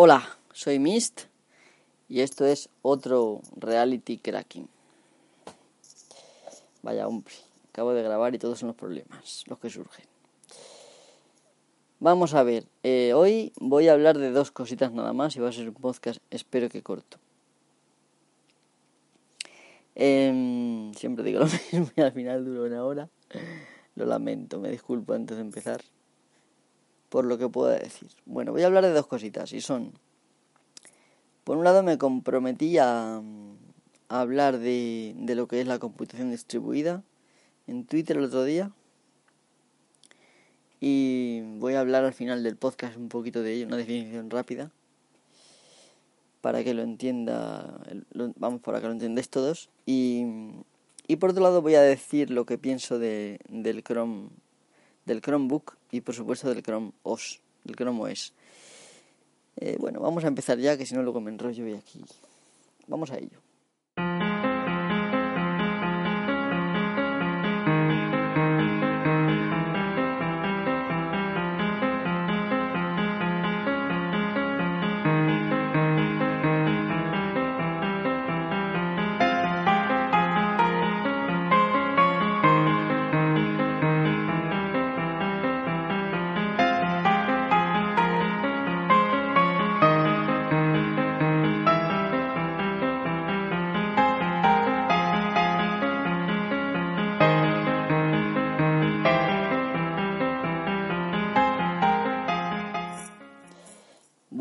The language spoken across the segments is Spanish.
Hola, soy Mist y esto es otro reality cracking. Vaya hombre, acabo de grabar y todos son los problemas, los que surgen. Vamos a ver, eh, hoy voy a hablar de dos cositas nada más y va a ser un podcast, espero que corto. Em, siempre digo lo mismo y al final duro una hora. Lo lamento, me disculpo antes de empezar por lo que pueda decir. Bueno, voy a hablar de dos cositas y son, por un lado me comprometí a, hablar de, de, lo que es la computación distribuida en Twitter el otro día y voy a hablar al final del podcast un poquito de ello, una definición rápida para que lo entienda, vamos, para que lo entendáis todos y, y por otro lado voy a decir lo que pienso de, del Chrome del Chromebook y por supuesto del Chrome OS, del Chrome OS. Eh, bueno, vamos a empezar ya, que si no luego me enrollo y aquí. Vamos a ello.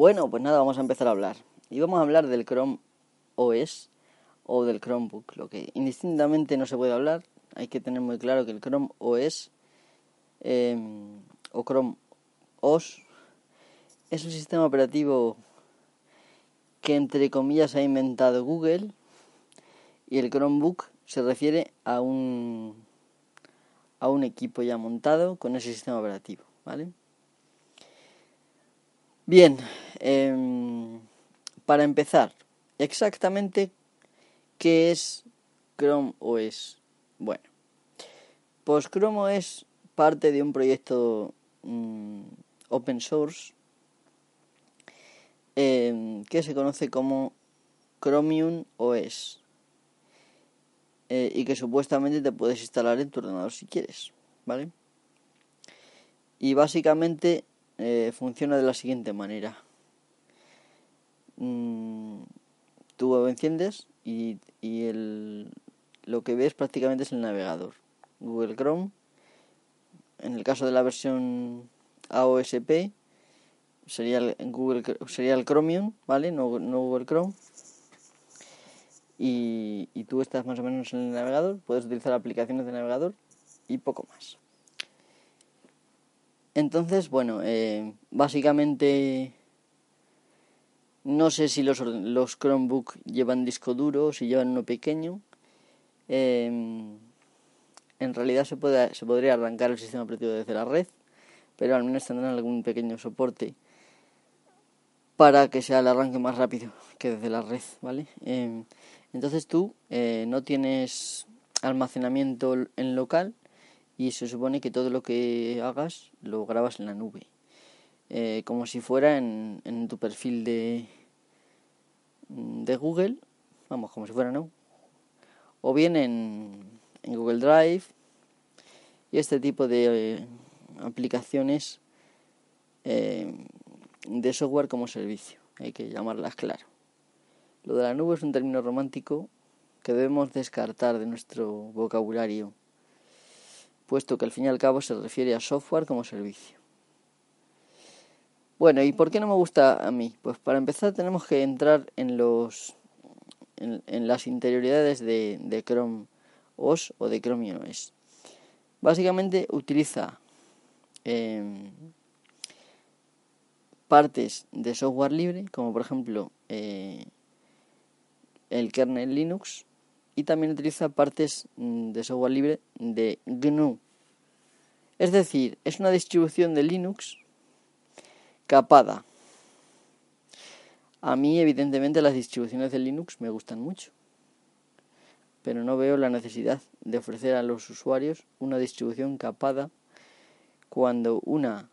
Bueno, pues nada, vamos a empezar a hablar. Y vamos a hablar del Chrome OS o del Chromebook, lo que indistintamente no se puede hablar. Hay que tener muy claro que el Chrome OS em, o Chrome OS es un sistema operativo que entre comillas ha inventado Google y el Chromebook se refiere a un a un equipo ya montado con ese sistema operativo, ¿vale? Bien, em, para empezar, exactamente qué es Chrome OS. Bueno, pues Chrome OS parte de un proyecto mm, open source em, que se conoce como Chromium OS eh, y que supuestamente te puedes instalar en tu ordenador si quieres, ¿vale? Y básicamente eh, funciona de la siguiente manera. Mm, tú lo enciendes y, y el, lo que ves prácticamente es el navegador. Google Chrome. En el caso de la versión AOSP sería el, Google, sería el Chromium, ¿vale? No, no Google Chrome. Y, y tú estás más o menos en el navegador, puedes utilizar aplicaciones de navegador y poco más. Entonces, bueno, eh, básicamente no sé si los, los Chromebook llevan disco duro o si llevan uno pequeño. Em, en realidad se, puede, se podría arrancar el sistema operativo desde la red, pero al menos tendrán algún pequeño soporte para que sea el arranque más rápido que desde la red, ¿vale? Em, entonces tú eh, no tienes almacenamiento en local, y se supone que todo lo que hagas lo grabas en la nube. Eh, como si fuera en, en tu perfil de, de Google, vamos, como si fuera, ¿no? O bien en, en Google Drive y este tipo de eh, aplicaciones eh, de software como servicio, hay que llamarlas claro. Lo de la nube es un término romántico que debemos descartar de nuestro vocabulario puesto que al fin y al cabo se refiere a software como servicio. Bueno, ¿y por qué no me gusta a mí? Pues para empezar tenemos que entrar en los en, las interioridades de, Chrome OS o de Chrome OS. Básicamente utiliza em, partes de software libre, como por ejemplo eh, el kernel Linux, y también utiliza partes mm, de software libre de GNU. Es decir, es una distribución de Linux capada. A mí, evidentemente, las distribuciones de Linux me gustan mucho, pero no veo la necesidad de ofrecer a los usuarios una distribución capada cuando una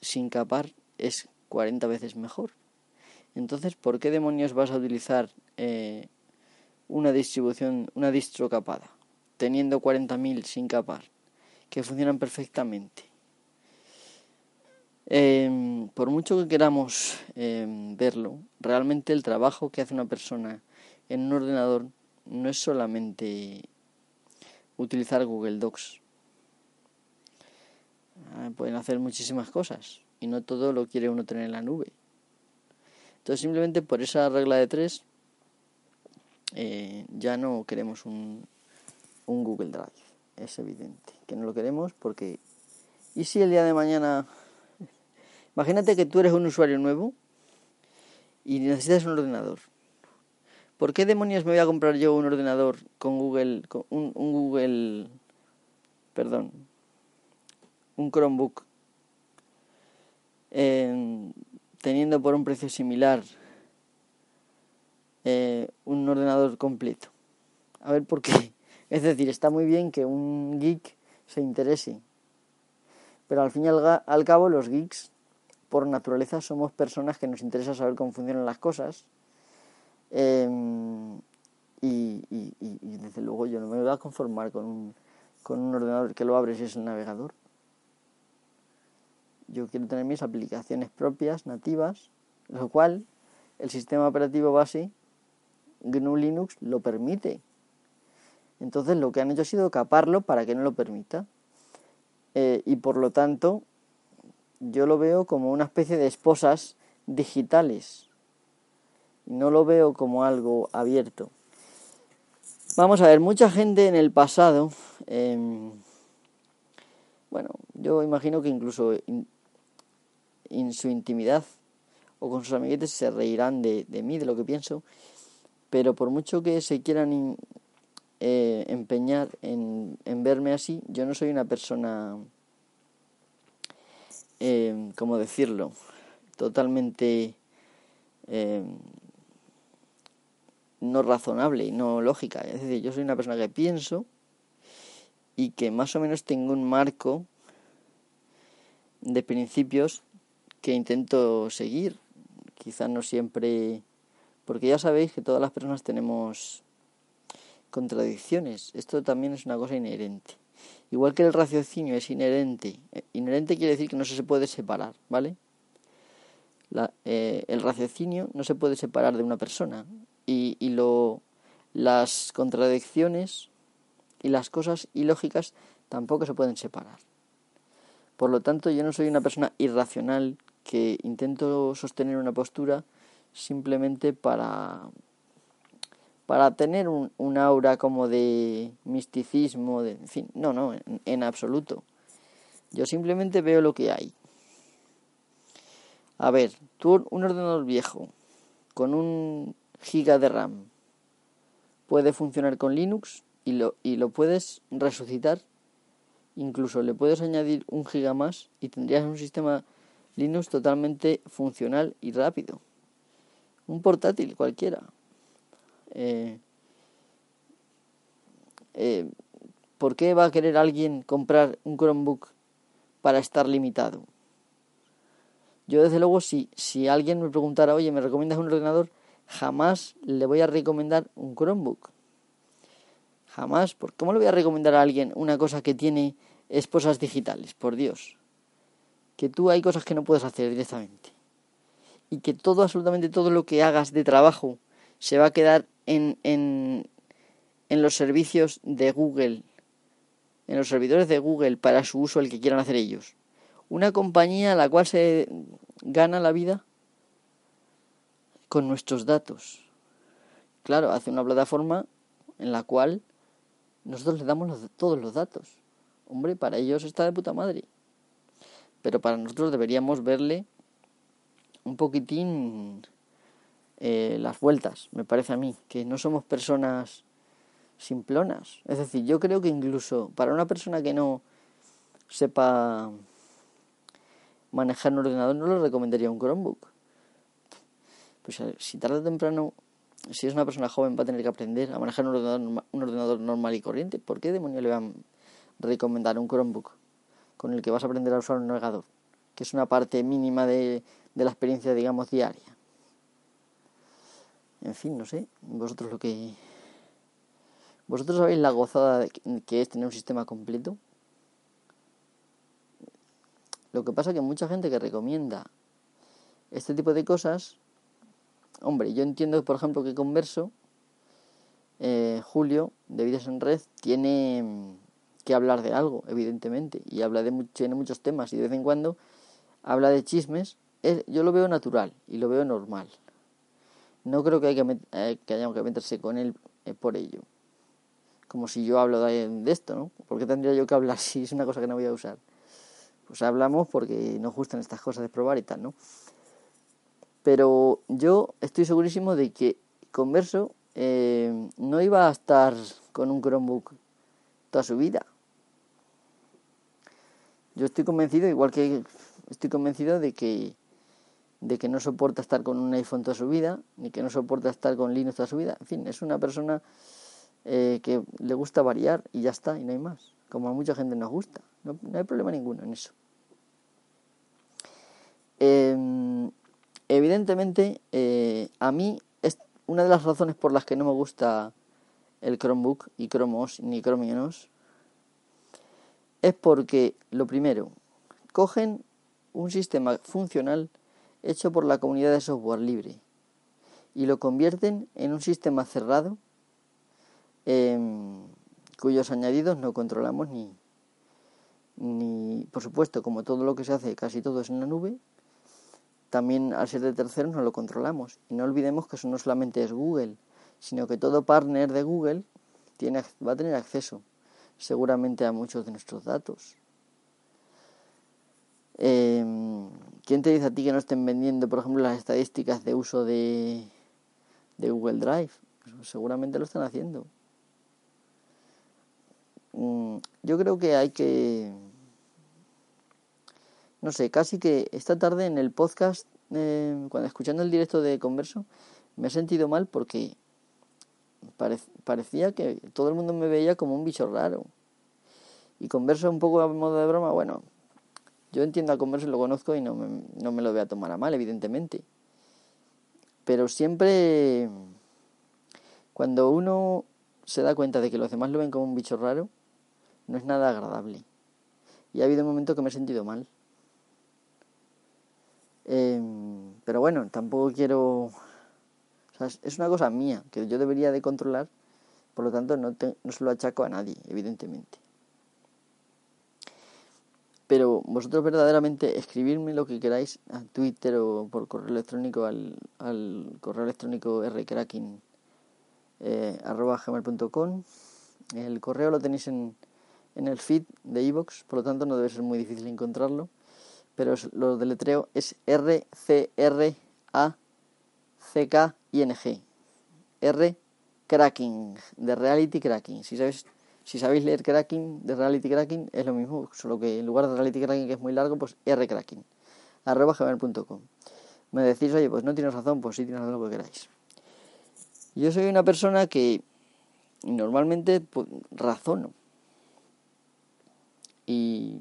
sin capar es 40 veces mejor. Entonces, ¿por qué demonios vas a utilizar eh, una distribución, una distro capada, teniendo 40.000 sin capar, que funcionan perfectamente? Em, por mucho que queramos em, verlo, realmente el trabajo que hace una persona en un ordenador no es solamente utilizar Google Docs. Ah, pueden hacer muchísimas cosas y no todo lo quiere uno tener en la nube. Entonces simplemente por esa regla de tres eh, ya no queremos un, un Google Drive. Es evidente que no lo queremos porque... ¿Y si el día de mañana Imagínate que tú eres un usuario nuevo y necesitas un ordenador. ¿Por qué demonios me voy a comprar yo un ordenador con Google, con un, Google, perdón, un Chromebook, teniendo por un precio similar eh, un ordenador completo? A ver por qué. Es decir, está muy bien que un geek se interese, pero al fin y al cabo los geeks por naturaleza somos personas que nos interesa saber cómo funcionan las cosas. Em, y, desde luego yo no me voy a conformar con un, con un ordenador que lo abres y es el navegador. Yo quiero tener mis aplicaciones propias, nativas, lo cual el sistema operativo base GNU Linux lo permite. Entonces lo que han hecho ha sido caparlo para que no lo permita. Eh, y por lo tanto yo lo veo como una especie de esposas digitales. No lo veo como algo abierto. Vamos a ver, mucha gente en el pasado, em, bueno, yo imagino que incluso en su intimidad o con sus amiguetes se reirán de, mí, de lo que pienso, pero por mucho que se quieran eh, empeñar en, verme así, yo no soy una persona eh, ¿cómo decirlo? Totalmente eh, no razonable y no lógica. Es decir, yo soy una persona que pienso y que más o menos tengo un marco de principios que intento seguir. Quizás no siempre, porque ya sabéis que todas las personas tenemos contradicciones. Esto también es una cosa inherente. Igual que el raciocinio es inherente, eh, inherente quiere decir que no se puede separar, ¿vale? Eh, el raciocinio no se puede separar de una persona y, y lo, las contradicciones y las cosas ilógicas tampoco se pueden separar. Por lo tanto, yo no soy una persona irracional que intento sostener una postura simplemente para para tener un, aura como de misticismo, de, en fin, no, no, en, absoluto. Yo simplemente veo lo que hay. A ver, tú un ordenador viejo con un giga de RAM puede funcionar con Linux y lo, y lo puedes resucitar. Incluso le puedes añadir un giga más y tendrías un sistema Linux totalmente funcional y rápido. Un portátil cualquiera. Eh, eh, ¿Por qué va a querer alguien comprar un Chromebook para estar limitado? Yo desde luego si, si alguien me preguntara, oye, ¿me recomiendas un ordenador? Jamás le voy a recomendar un Chromebook. Jamás. ¿Por ¿Cómo le voy a recomendar a alguien una cosa que tiene esposas digitales? Por Dios. Que tú hay cosas que no puedes hacer directamente. Y que todo, absolutamente todo lo que hagas de trabajo se va a quedar en, en, en los servicios de Google, en los servidores de Google para su uso el que quieran hacer ellos. Una compañía a la cual se gana la vida con nuestros datos. Claro, hace una plataforma en la cual nosotros le damos todos los datos. Hombre, para ellos está de puta madre. Pero para nosotros deberíamos verle un poquitín eh, las vueltas, me parece a mí, que no somos personas simplonas. Es decir, yo creo que incluso para una persona que no sepa manejar un ordenador, no le recomendaría un Chromebook. Pues si tarde o temprano, si es una persona joven, va a tener que aprender a manejar un ordenador, un ordenador normal y corriente. ¿Por qué demonios le van a recomendar un Chromebook con el que vas a aprender a usar un navegador? Que es una parte mínima de, de la experiencia, digamos, diaria. en fin, no sé, vosotros lo que... ¿Vosotros sabéis la gozada que es tener un sistema completo? Lo que pasa es que mucha gente que recomienda este tipo de cosas, hombre, yo entiendo, por ejemplo, que Converso, eh, Julio, de Vidas en Red, tiene que hablar de algo, evidentemente, y habla de tiene muchos temas, y de vez en cuando habla de chismes, yo lo veo natural y lo veo normal. No creo que, hay que, eh, que haya que meterse con él eh, por ello. Como si yo hablo de, de esto, ¿no? ¿Por qué tendría yo que hablar si es una cosa que no voy a usar? Pues hablamos porque nos gustan estas cosas de probar y tal, ¿no? Pero yo estoy segurísimo de que Converso eh, no iba a estar con un Chromebook toda su vida. Yo estoy convencido, igual que estoy convencido de que de que no soporta estar con un iPhone toda su vida, ni que no soporta estar con Linux toda su vida. En fin, es una persona eh, que le gusta variar y ya está, y no hay más. Como a mucha gente nos gusta. No, hay problema ninguno en eso. Em, evidentemente, eh, a mí es una de las razones por las que no me gusta el Chromebook y Chromos ni Chromios es porque, lo primero, cogen un sistema funcional hecho por la comunidad de software libre y lo convierten en un sistema cerrado em, cuyos añadidos no controlamos ni, ni, por supuesto, como todo lo que se hace, casi todo es en la nube, también al ser de terceros no lo controlamos. Y no olvidemos que eso no solamente es Google, sino que todo partner de Google tiene, va a tener acceso seguramente a muchos de nuestros datos. Em, ¿Quién te dice a ti que no estén vendiendo, por ejemplo, las estadísticas de uso de, de Google Drive? Pues seguramente lo están haciendo. Mm, yo creo que hay que... No sé, casi que esta tarde en el podcast, eh, cuando escuchando el directo de Converso, me he sentido mal porque parecía que todo el mundo me veía como un bicho raro. Y Converso un poco a modo de broma, bueno, yo entiendo a Converso, lo conozco y no me, no me lo voy a tomar a mal, evidentemente. Pero siempre, cuando uno se da cuenta de que los demás lo ven como un bicho raro, no es nada agradable. Y ha habido un momento que me he sentido mal. Em, pero bueno, tampoco quiero... es una cosa mía que yo debería de controlar, por lo tanto no, no se lo achaco a nadie, evidentemente. Pero vosotros verdaderamente escribirme lo que queráis a Twitter o por correo electrónico al, al correo electrónico rcracking eh, El correo lo tenéis en, en el feed de iVoox, por lo tanto no debe ser muy difícil encontrarlo. Pero lo deletreo es R C R A C K I N G. R cracking de reality cracking. Si sabéis si sabéis leer cracking de reality cracking es lo mismo, solo que en lugar de reality cracking que es muy largo, pues R cracking arroba gmail.com. Me decís, oye, pues no tienes razón, pues sí tienes razón lo que queráis. Yo soy una persona que normalmente pues, razono y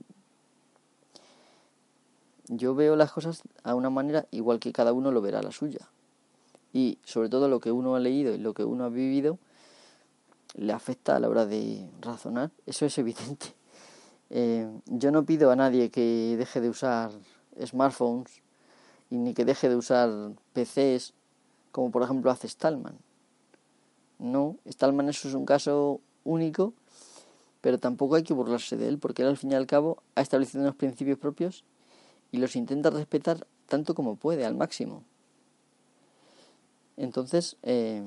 yo veo las cosas a una manera igual que cada uno lo verá la suya. Y sobre todo lo que uno ha leído y lo que uno ha vivido le afecta a la hora de razonar. Eso es evidente. Eh, yo no pido a nadie que deje de usar smartphones y ni que deje de usar PCs como por ejemplo hace Stallman. No, Stallman eso es un caso único pero tampoco hay que burlarse de él, porque él al fin y al cabo ha establecido unos principios propios y los intenta respetar tanto como puede, al máximo. Entonces, eh,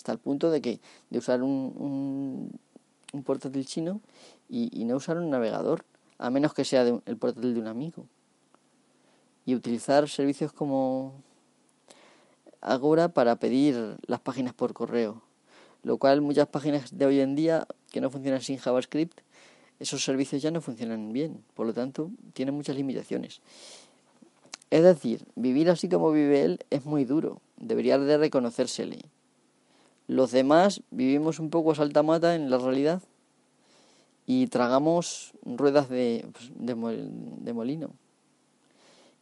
hasta el punto de que de usar un, un, portátil chino y, no usar un navegador, a menos que sea el portátil de un amigo. Y utilizar servicios como Agora para pedir las páginas por correo lo cual muchas páginas de hoy en día que no funcionan sin JavaScript, esos servicios ya no funcionan bien, por lo tanto tienen muchas limitaciones. Es decir, vivir así como vive él es muy duro, debería de reconocérsele. Los demás vivimos un poco a saltamata en la realidad y tragamos ruedas de, pues, de, de molino.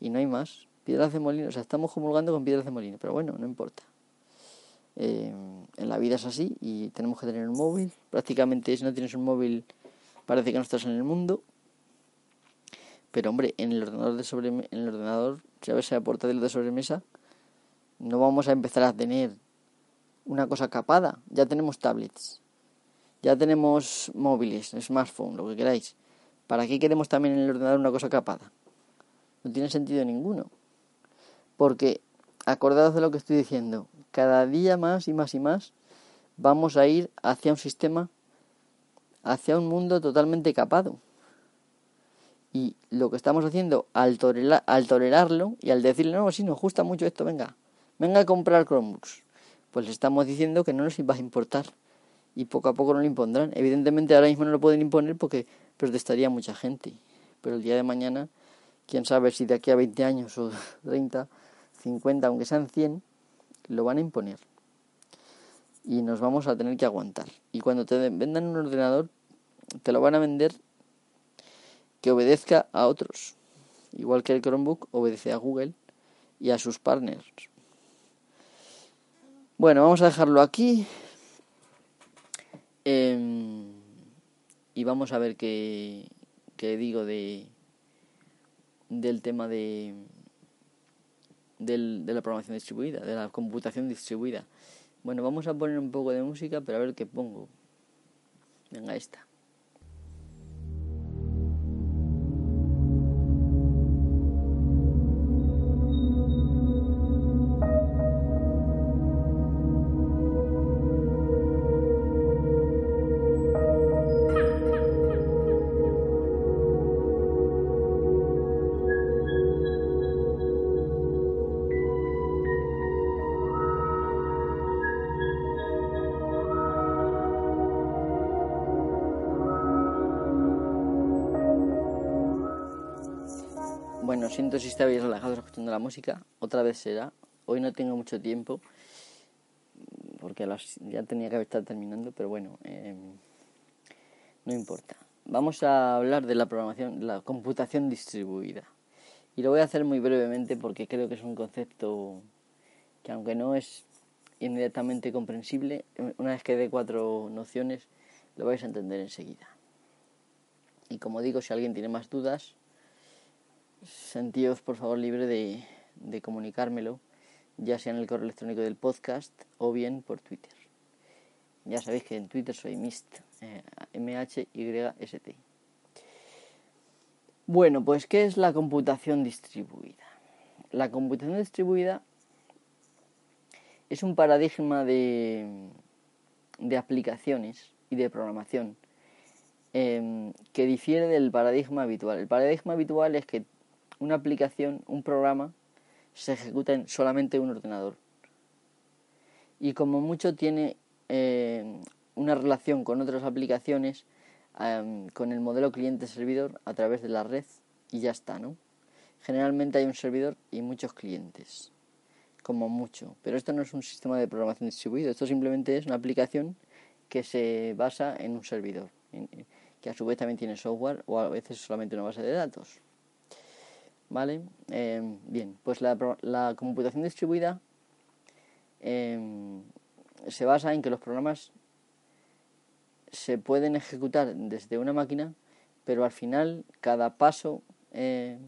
Y no hay más. Piedras de molino, o sea, estamos comulgando con piedras de molino, pero bueno, no importa. Eh, en la vida es así y tenemos que tener un móvil. Prácticamente si no tienes un móvil parece que no estás en el mundo. Pero hombre, en el ordenador de sobre en el ordenador, si a portátil de sobremesa, no vamos a empezar a tener una cosa capada. Ya tenemos tablets, ya tenemos móviles, smartphone, lo que queráis. ¿Para qué queremos también en el ordenador una cosa capada? No tiene sentido ninguno. Porque, acordados de lo que estoy diciendo, cada día más y más y más vamos a ir hacia un sistema, hacia un mundo totalmente capado. Y lo que estamos haciendo al, al tolerarlo y al decirle, no, si nos gusta mucho esto, venga, venga a comprar Chromebooks, pues le estamos diciendo que no nos va a importar y poco a poco no lo impondrán. Evidentemente ahora mismo no lo pueden imponer porque protestaría mucha gente, pero el día de mañana, quién sabe si de aquí a 20 años o 30, 50, aunque sean 100, lo van a imponer. Y nos vamos a tener que aguantar. Y cuando te vendan un ordenador, te lo van a vender que obedezca a otros. Igual que el Chromebook obedece a Google y a sus partners. Bueno, vamos a dejarlo aquí. Em, y vamos a ver qué, qué digo de del tema de del, de la programación distribuida, de la computación distribuida. Bueno, vamos a poner un poco de música, pero a ver qué pongo. Venga, esta. Estabais relajados escuchando la música. Otra vez será. Hoy no tengo mucho tiempo porque ya tenía que estar terminando, pero bueno, em, no importa. Vamos a hablar de la programación, la computación distribuida. Y lo voy a hacer muy brevemente porque creo que es un concepto que aunque no es inmediatamente comprensible, una vez que dé cuatro nociones lo vais a entender enseguida. Y como digo, si alguien tiene más dudas, sentíos por favor libre de, comunicármelo, ya sea en el correo electrónico del podcast o bien por Twitter. Ya sabéis que en Twitter soy Mist, eh, M-H-Y-S-T. Bueno, pues ¿qué es la computación distribuida? La computación distribuida es un paradigma de, de aplicaciones y de programación eh, que difiere del paradigma habitual. El paradigma habitual es que una aplicación, un programa, se ejecuta en solamente un ordenador. Y como mucho tiene eh, una relación con otras aplicaciones, con el modelo cliente-servidor a través de la red y ya está, ¿no? Generalmente hay un servidor y muchos clientes, como mucho. Pero esto no es un sistema de programación distribuido, esto simplemente es una aplicación que se basa en un servidor, que a su vez también tiene software o a veces solamente una base de datos. ¿Vale? Em, bien, pues la, computación distribuida em, se basa en que los programas se pueden ejecutar desde una máquina, pero al final cada paso eh,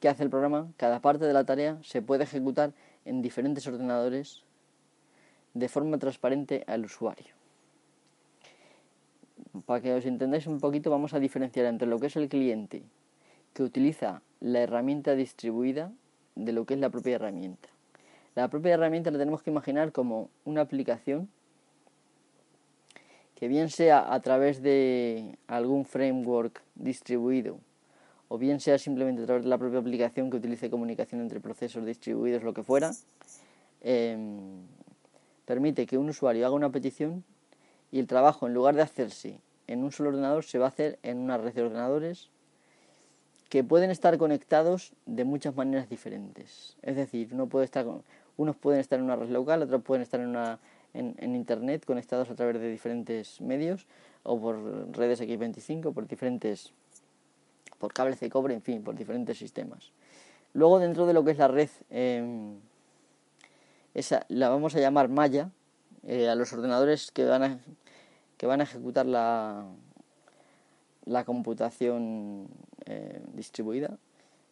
que hace el programa, cada parte de la tarea, se puede ejecutar en diferentes ordenadores de forma transparente al usuario. Para que os entendáis un poquito, vamos a diferenciar entre lo que es el cliente que utiliza la herramienta distribuida de lo que es la propia herramienta. La propia herramienta la tenemos que imaginar como una aplicación que bien sea a través de algún framework distribuido o bien sea simplemente a través de la propia aplicación que utilice comunicación entre procesos distribuidos, lo que fuera, em, permite que un usuario haga una petición y el trabajo, en lugar de hacerse en un solo ordenador, se va a hacer en una red de ordenadores que pueden estar conectados de muchas maneras diferentes. Es decir, unos pueden estar en una red local, otros pueden estar en, Internet conectados a través de diferentes medios o por redes X25, por diferentes, por cables de cobre, en fin, por diferentes sistemas. Luego dentro de lo que es la red, em, esa la vamos a llamar malla, eh, a los ordenadores que van a, que van a ejecutar la, la computación eh, distribuida,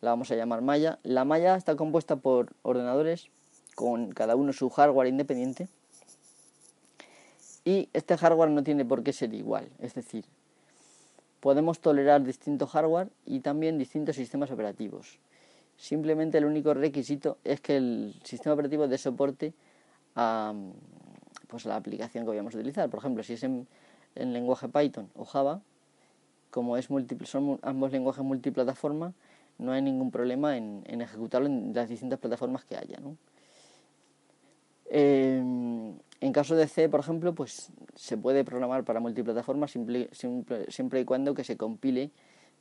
la vamos a llamar malla. La malla está compuesta por ordenadores con cada uno su hardware independiente y este hardware no tiene por qué ser igual, es decir, podemos tolerar distintos hardware y también distintos sistemas operativos. Simplemente el único requisito es que el sistema operativo dé soporte a pues, la aplicación que vayamos a utilizar. Por ejemplo, si es en, lenguaje Python o Java, como es múltiple, son ambos lenguajes multiplataforma, no hay ningún problema en, ejecutarlo en las distintas plataformas que haya. Em, en caso de C, por ejemplo, pues se puede programar para multiplataforma siempre y cuando que se compile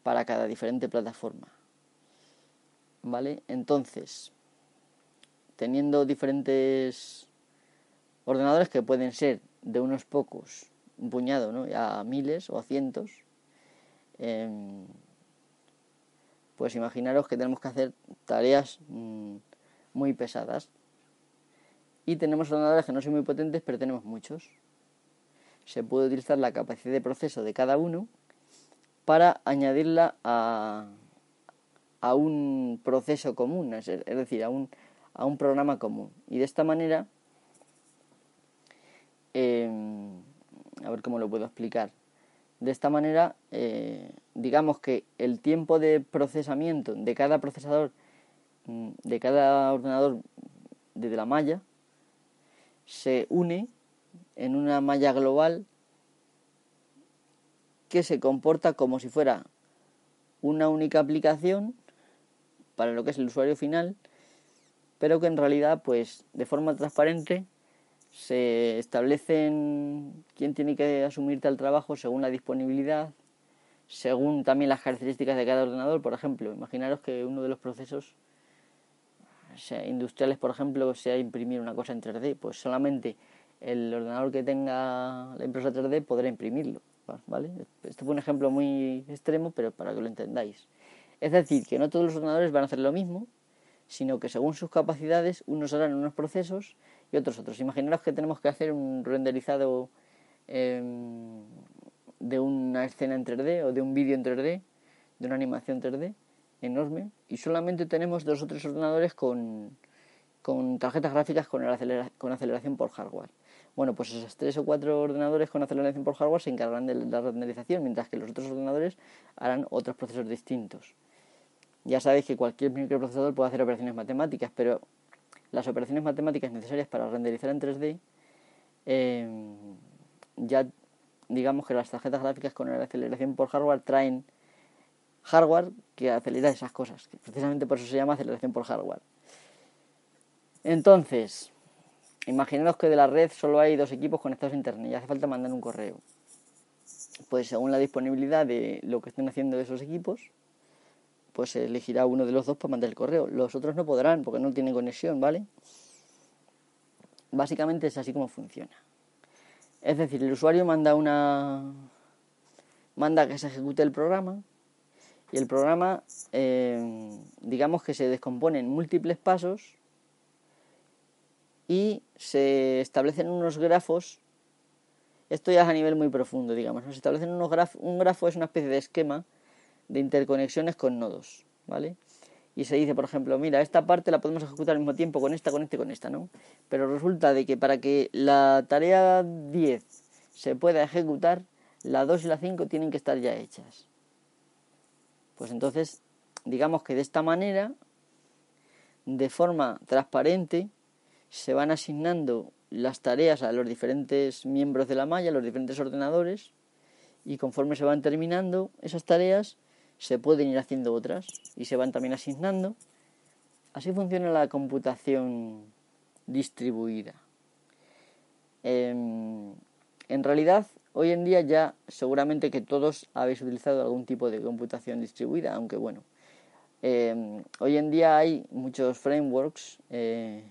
para cada diferente plataforma. ¿Vale? Entonces, teniendo diferentes ordenadores que pueden ser de unos pocos, un puñado, ¿no? a miles o a cientos, em, pues imaginaros que tenemos que hacer tareas mm, muy pesadas y tenemos ordenadores que no son muy potentes, pero tenemos muchos. Se puede utilizar la capacidad de proceso de cada uno para añadirla a, a un proceso común, es, decir, a un, a un programa común. Y de esta manera, em, a ver cómo lo puedo explicar. De esta manera, eh, digamos que el tiempo de procesamiento de cada procesador, mm, de cada ordenador desde la malla, se une en una malla global que se comporta como si fuera una única aplicación para lo que es el usuario final, pero que en realidad, pues de forma transparente, se establecen quién tiene que asumir tal trabajo según la disponibilidad, según también las características de cada ordenador. Por ejemplo, imaginaros que uno de los procesos industriales, por ejemplo, sea imprimir una cosa en 3D, pues solamente el ordenador que tenga la impresora 3D podrá imprimirlo. ¿vale? Este fue un ejemplo muy extremo, pero para que lo entendáis. Es decir, que no todos los ordenadores van a hacer lo mismo, sino que según sus capacidades, unos harán unos procesos y otros otros. Imaginaros que tenemos que hacer un renderizado em, de una escena en 3D o de un vídeo en 3D, de una animación 3D enorme y solamente tenemos dos o tres ordenadores con, con tarjetas gráficas con, con aceleración por hardware. Bueno, pues esos tres o cuatro ordenadores con aceleración por hardware se encargarán de la renderización, mientras que los otros ordenadores harán otros procesos distintos. Ya sabéis que cualquier microprocesador puede hacer operaciones matemáticas, pero las operaciones matemáticas necesarias para renderizar en 3D, em, ya digamos que las tarjetas gráficas con aceleración por hardware traen hardware que acelera esas cosas. Que precisamente por eso se llama aceleración por hardware. Entonces, imaginaros que de la red solo hay dos equipos conectados a internet y hace falta mandar un correo. Pues según la disponibilidad de lo que estén haciendo esos equipos, pues elegirá uno de los dos para mandar el correo. Los otros no podrán porque no tienen conexión, ¿vale? Básicamente es así como funciona. Es decir, el usuario manda una manda que se ejecute el programa y el programa, eh, digamos que se descompone en múltiples pasos y se establecen unos grafos. Esto ya es a nivel muy profundo, digamos. Se establecen unos grafos. Un grafo es una especie de esquema de interconexiones con nodos, ¿vale? Y se dice, por ejemplo, mira, esta parte la podemos ejecutar al mismo tiempo con esta, con esta y con esta, ¿no? Pero resulta de que para que la tarea 10 se pueda ejecutar, la 2 y la 5 tienen que estar ya hechas. Pues entonces, digamos que de esta manera, de forma transparente, se van asignando las tareas a los diferentes miembros de la malla, a los diferentes ordenadores, y conforme se van terminando esas tareas, se pueden ir haciendo otras y se van también asignando. Así funciona la computación distribuida. Em, en realidad, Hoy en día ya seguramente que todos habéis utilizado algún tipo de computación distribuida, aunque bueno, eh, hoy en día hay muchos frameworks eh,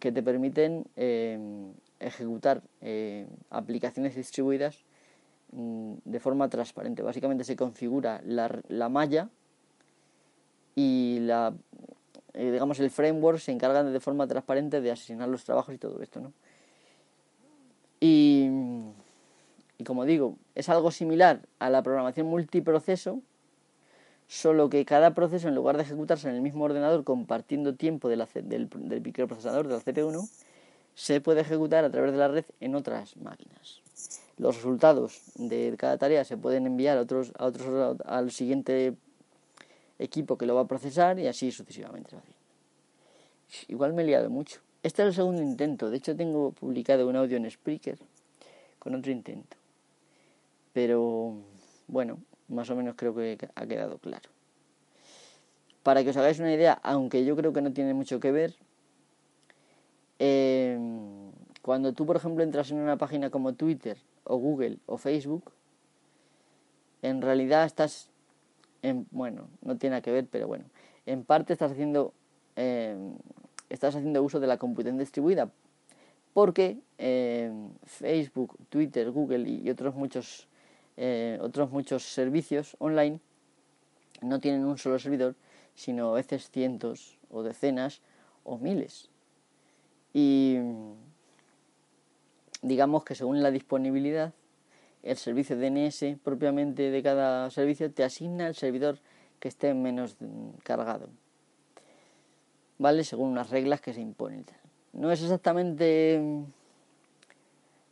que te permiten eh, ejecutar aplicaciones distribuidas de forma transparente. Básicamente se configura la, la, malla y la eh, digamos el framework se encarga de forma transparente de asignar los trabajos y todo esto, ¿no? Y, y como digo, es algo similar a la programación multiproceso, solo que cada proceso, en lugar de ejecutarse en el mismo ordenador compartiendo tiempo del, del, del microprocesador, del CPU1, se puede ejecutar a través de la red en otras máquinas. Los resultados de cada tarea se pueden enviar a otros, a otros al siguiente equipo que lo va a procesar y así sucesivamente. Igual me he liado mucho. Este es el segundo intento. De hecho, tengo publicado un audio en Spreaker con otro intento. Pero bueno, más o menos creo que ha quedado claro. Para que os hagáis una idea, aunque yo creo que no tiene mucho que ver, em, cuando tú, por ejemplo, entras en una página como Twitter o Google o Facebook, en realidad estás, en, bueno, no tiene que ver, pero bueno, en parte estás haciendo, em, estás haciendo uso de la computación distribuida, porque em, Facebook, Twitter, Google y otros muchos eh, otros muchos servicios online no tienen un solo servidor, sino a veces cientos o decenas o miles. Y digamos que según la disponibilidad, el servicio DNS propiamente de cada servicio te asigna el servidor que esté menos cargado. ¿Vale? Según unas reglas que se imponen. No es exactamente...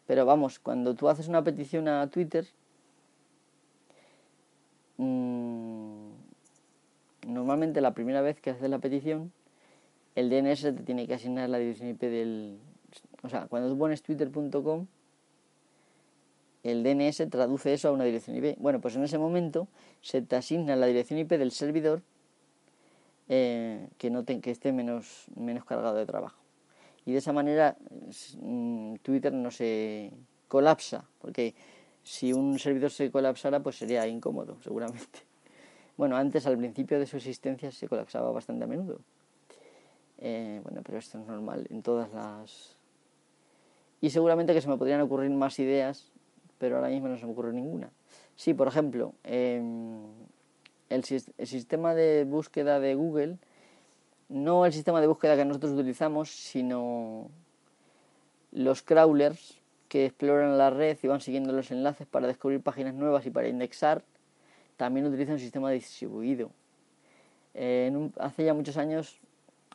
Pero vamos, cuando tú haces una petición a Twitter, Mm, normalmente la primera vez que haces la petición, el DNS te tiene que asignar la dirección IP del... O sea, cuando tú pones twitter.com, el DNS traduce eso a una dirección IP. Bueno, pues en ese momento se te asigna la dirección IP del servidor eh, que, no que esté menos, menos cargado de trabajo. Y de esa manera mm, Twitter no se colapsa, porque si un servidor se colapsara, pues sería incómodo, seguramente. Bueno, antes, al principio de su existencia, se colapsaba bastante a menudo. Eh, bueno, pero esto es normal en todas las... Y seguramente que se me podrían ocurrir más ideas, pero ahora mismo no se me ocurre ninguna. Sí, por ejemplo, em, el, sistema de búsqueda de Google, no el sistema de búsqueda que nosotros utilizamos, sino los crawlers, que exploran la red y van siguiendo los enlaces para descubrir páginas nuevas y para indexar, también utilizan un sistema distribuido. hace ya muchos años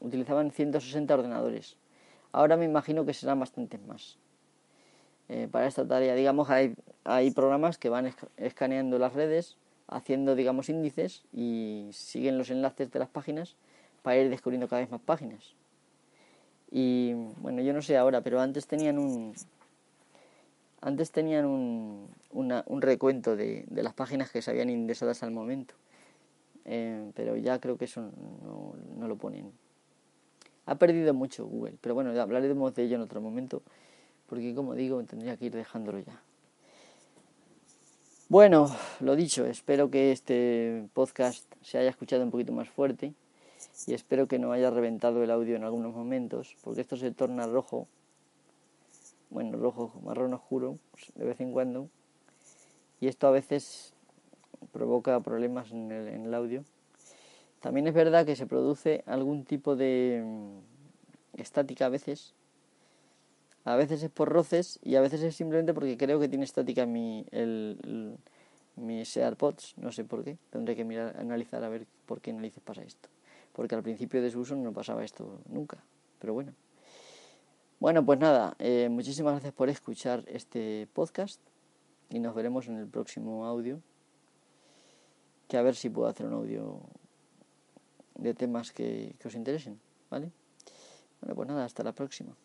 utilizaban 160 ordenadores. Ahora me imagino que serán bastantes más. Eh, para esta tarea, digamos, hay, hay programas que van escaneando las redes, haciendo, digamos, índices y siguen los enlaces de las páginas para ir descubriendo cada vez más páginas. Y bueno, yo no sé ahora, pero antes tenían un, antes tenían un, un recuento de, de, las páginas que se habían indexado hasta el momento, eh, pero ya creo que eso no, lo ponen. Ha perdido mucho Google, pero bueno, hablaremos de ello en otro momento, porque como digo, tendría que ir dejándolo ya. Bueno, lo dicho, espero que este podcast se haya escuchado un poquito más fuerte y espero que no haya reventado el audio en algunos momentos, porque esto se torna rojo bueno, rojo, marrón oscuro, pues, de vez en cuando. Y esto a veces provoca problemas en el, audio. También es verdad que se produce algún tipo de mm, estática a veces. A veces es por roces y a veces es simplemente porque creo que tiene estática mi, el, mis AirPods. No sé por qué. Tendré que mirar, analizar a ver por qué narices pasa esto. Porque al principio de su uso no pasaba esto nunca. Pero bueno. Bueno, pues nada, eh, muchísimas gracias por escuchar este podcast y nos veremos en el próximo audio. Que a ver si puedo hacer un audio de temas que, os interesen, ¿vale? Bueno, pues nada, hasta la próxima.